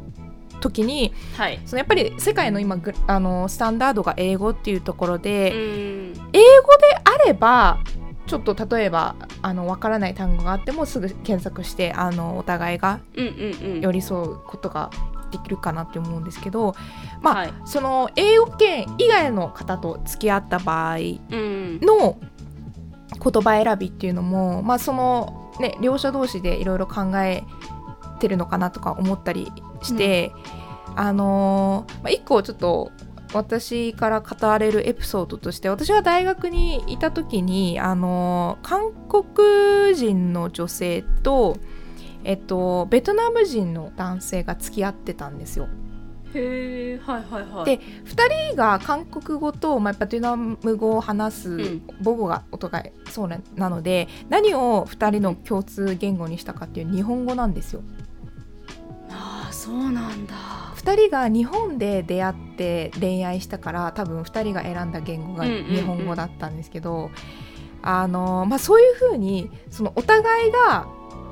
時にはい。そのやっぱり世界の今グあのスタンダードが英語っていうところうで、ん。英語であればちょっと例えばあのわからない単語があってもすぐ検索してあのお互いがうんうんうん。寄り添うことができるかなって思うんですけど、まあはい。その英語圏以外の方と付き合った場合うん。の言葉選びっていうのも、まあそのね、両者同士でいろいろ考えてるのかなとか思ったりして、あのーまあ、一個ちょっと私から語れるエピソードとして私は大学にいた時に、あのー韓国人の女性と、えっと、ベトナム人の男性が付き合ってたんですよ。へえ。はいはいはい。で2人が韓国語と、まあ、ベトナム語を話すん母語がお互いそうななので何を2人の共通言語にしたかっていう日本語なんですよ。ああ、そうなんだ。2人が日本で出会って恋愛したから多分2人が選んだ言語が日本語だったんですけど、あのまあ、そういうふうにそのお互いが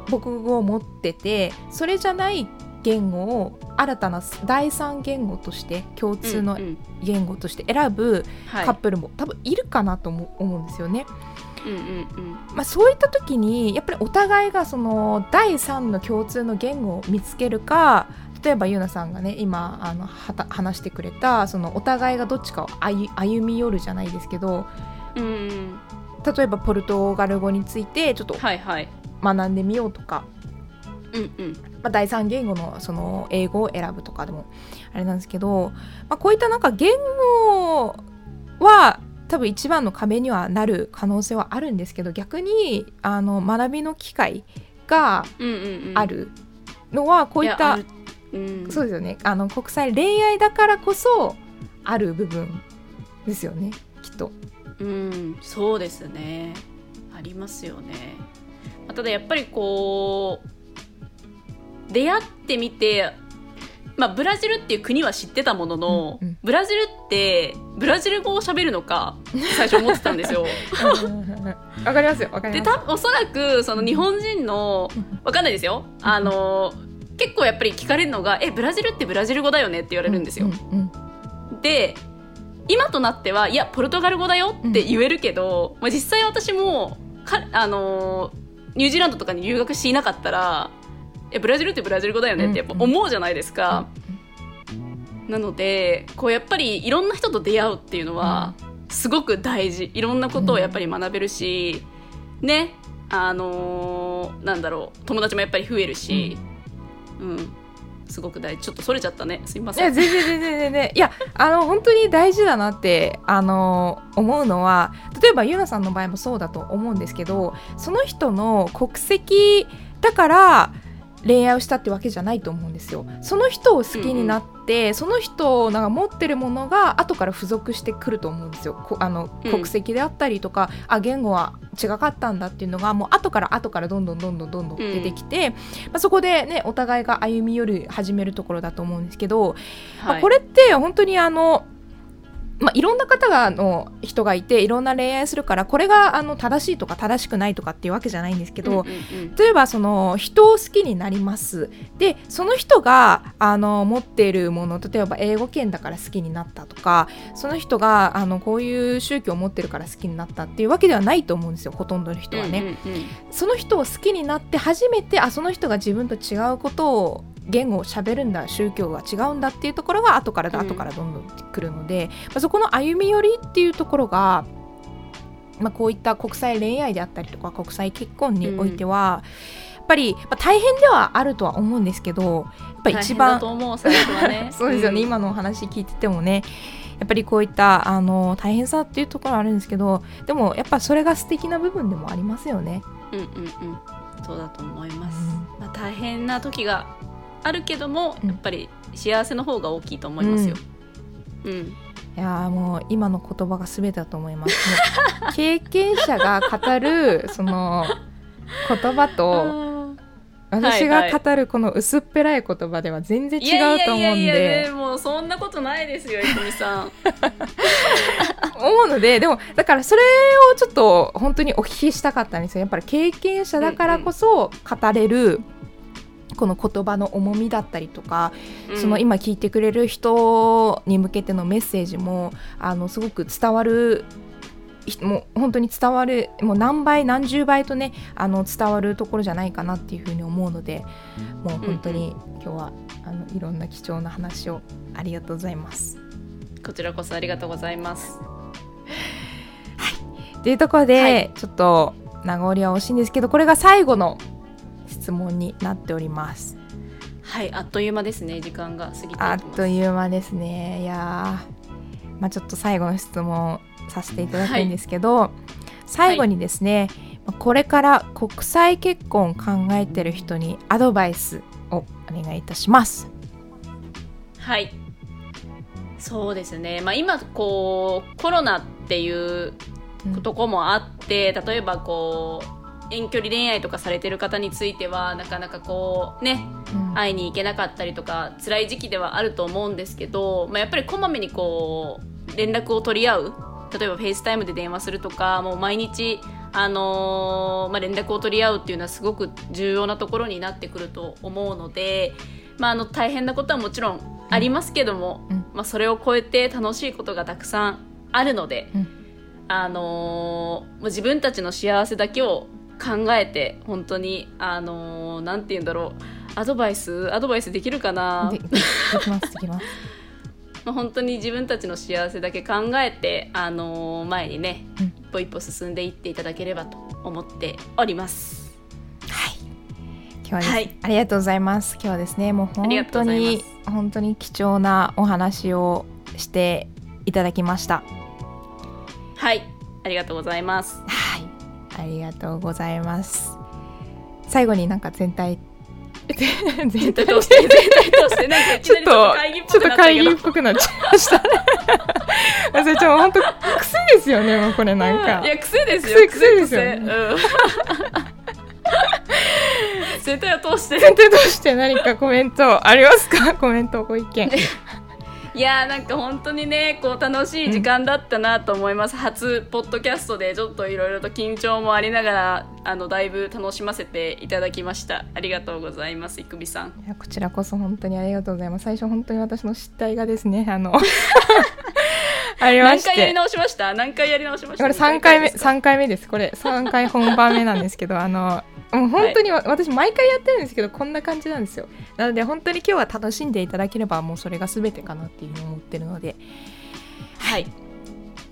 母国語を持っててそれじゃない言語を新たな第三言語として共通の言語として選ぶはいカップルも多分いるかなと思思うんですよね。うんうんうん。まあ、そういった時にやっぱりお互いがその第三の共通の言語を見つけるか例えばゆうなさんがね今あの話してくれたそのお互いがどっちかを歩歩み寄るじゃないですけどうんうん。例えばポルトガル語についてちょっとはいはい。学んでみようとか、うんうん。まあ、第三言語のその英語を選ぶとかでもあれなんですけど、まあ、こういったなんか言語は多分一番の壁にはなる可能性はあるんですけど逆にあの学びの機会がうんうんうん。あるのはこういったやあるうん。そうですよねあの国際恋愛だからこそある部分ですよねきっと。うん、そうですね。ありますよね。まあただやっぱりこう出会ってみて、まあブラジルっていう国は知ってたものの、うんうんブラジルってブラジル語を喋るのか最初思ってたんですよ。わかりますよわかりでます。たおそらくその日本人のわかんないですよ。あの結構やっぱり聞かれるのが「えブラジルってブラジル語だよね」って言われるんですよ。うんうんで今となってはいやポルトガル語だよって言えるけど、まあ、実際私もか、あのーニュージーランドとかに留学していなかったらえブラジルってブラジル語だよねってやっぱ思うじゃないですか、なのでこうやっぱりいろんな人と出会うっていうのはすごく大事。いろんなことをやっぱり学べるし、ねあのーなんだろう友達もやっぱり増えるし、うん。すごく大事。ちょっとそれちゃったね。すいまいやせん。全然全然全然。いやあの本当に大事だなってあの思うのは例えばゆなさんの場合もそうだと思うんですけどその人の国籍だから恋愛をしたってわけじゃないと思うんですよ。その人を好きになって、その人なんか持ってるものが後から付属してくると思うんですよ。こあのうん。国籍であったりとか、あ言語は違かったんだっていうのがもう後から後からどんどんどんどんどんどん出てきて、まあ、そこでねお互いが歩み寄る始めるところだと思うんですけど、まあはい。これって本当にあの、まあ、いろんな方がの人がいていろんな恋愛するからこれがあの正しいとか正しくないとかっていうわけじゃないんですけど、うんうんうん。例えばその人を好きになります。でその人があの持っているもの例えば英語圏だから好きになったとかその人があのこういう宗教を持ってるから好きになったっていうわけではないと思うんですよほとんどの人はね。うんうんうん。その人を好きになって初めてあその人が自分と違うことを言語を喋るんだ宗教が違うんだっていうところが後からだうん。後からどんどん来るので、まあ、そこの歩み寄りっていうところが、まあ、こういった国際恋愛であったりとか国際結婚においては、やっぱり、まあ、大変ではあるとは思うんですけどやっぱり一番 そうですよね、ん。今のお話聞いててもね。やっぱりこういったあの大変さっていうところはあるんですけどでもやっぱそれが素敵な部分でもありますよね。うんうんうん。そうだと思います、うまあ、大変な時があるけども、うん。やっぱり幸せの方が大きいと思いますよ、うんいやーもう今の言葉が全てだと思います。経験者が語る その言葉と私が語るこの薄っぺらい言葉では全然違いやいうと思うんやいやいやででもそんなことないですよいくみさん。思うのででもだからそれをちょっと本当にお聞きしたかったんですよ。やっぱり経験者だからこそ語れるこの言葉の重みだったりとかその今聞いてくれる人に向けてのメッセージもあのすごく伝わるひもう本当に伝わるもう何倍何十倍とねあの伝わるところじゃないかなっていうふうに思うのでもう本当に今日はあのいろんな貴重な話をありがとうございます。こちらこそありがとうございます。というところで、はい。ちょっと名残は惜しいんですけどこれが最後の質問になっております。はいあっという間ですね。時間が過ぎあっという間ですね。いやーまあちょっと最後の質問させていただくんですけど、最後にですね、まあこれから国際結婚を考えてる人にアドバイスをお願いいたします。はい。そうですね、まあ、今こうコロナっていううんとこもあって例えばこう遠距離恋愛とかされてる方についてはなかなかこうねうん。会いに行けなかったりとか辛い時期ではあると思うんですけど、まあ、やっぱりこまめにこう連絡を取り合う。例えば FaceTime で電話するとかもう毎日、あのーまあ、連絡を取り合うっていうのはすごく重要なところになってくると思うので、まあ、あの大変なことはもちろんありますけども、うん。まあ、それを超えて楽しいことがたくさんあるので、うん。あのーもう自分たちの幸せだけを考えて本当にあのーなんて言うんだろうアドバイスアドバイスできるかな？できますできます。まあ本当に自分たちの幸せだけ考えて、あのー前にね、うん一歩一歩進んでいっていただければと思っております。はい。今日ははいありがとうございます。今日はですね、もう本当に本当に貴重なお話をしていただきました。はいありがとうございます。はい、ありがとうございます。最後になんか全体全 全体通して全体通してなんかいきちょなっとと会議っぽくなっちゃうけどちょっと会議っぽくなっちゃいましたね。それちょ本当癖ですよね もうこれなんかい。や癖ですよ癖癖ですよね癖うん 全体を通して全体として何かコメントありますか？コメントご意見。いやなんか本当にねこう楽しい時間だったなと思います、初ポッドキャストでちょっといろいろと緊張もありながらあのだいぶ楽しませていただきました。ありがとうございますいくびさん。いやこちらこそ本当にありがとうございます。最初本当に私の失態がですねあのありまし何回やりて。直しました？何回やり直しました？これ3回目三回目です。これ3回本番目なんですけど あのもう本当にわ私毎回やってるんですけどこんな感じなんですよ。なので本当に今日は楽しんでいただければもうそれが全てかなっていうふうに思ってるので。はい。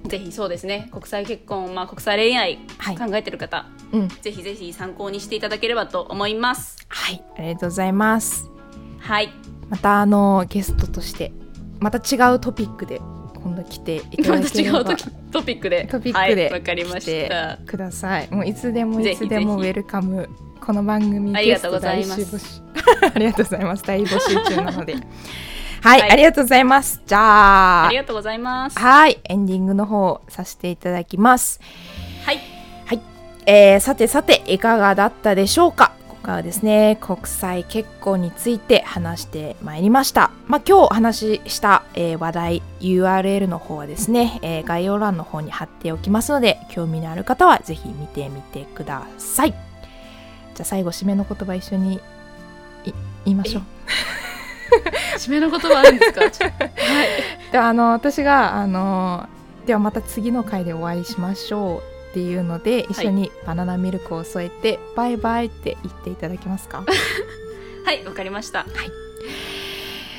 ぜひそうですね。国際結婚、まあ、国際恋愛はい。考えてる方、うん。ぜひぜひ参考にしていただければと思います。はい。ありがとうございます。はい。またあのゲストとしてまた違うトピックで今度来ていたまただければ。違うトトピックで。トピックではいわかりま来してたください。もういつでもいつでもウェルカム。この番組ありがとうございます。ゲスト大募集。ありがとうございます。大募集中なので。はい、はい。ありがとうございます。じゃあ。ありがとうございます。はいエンディングの方させていただきます。はい。えーさてさていかがだったでしょうか？今回はですね国際結婚について話してまいりました、まあ、今日お話しした、えー話題 URL の方はですね、えー概要欄の方に貼っておきますので興味のある方はぜひ見てみてください。じゃあ最後締めの言葉一緒にい言いましょう。締めの言葉あるんですか？ち ょであの私があのではまた次の回でお会いしましょうっていうので一緒にバナナミルクを添えて、バイバイって言っていただけますか？はいわかりました。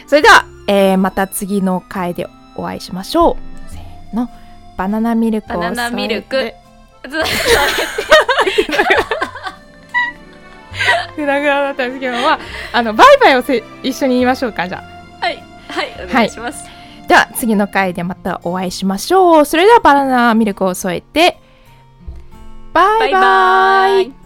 それでは、えーまた次の回でお会いしましょう。せーの。バナナミルクを添えてバナナミルク。ずグダグダだったんですけどまああのバイバイをせ一緒に言いましょうかじゃあ。はい。はいお願いします、では次の回でまたお会いしましょう。それではバナナミルクを添えて拜拜。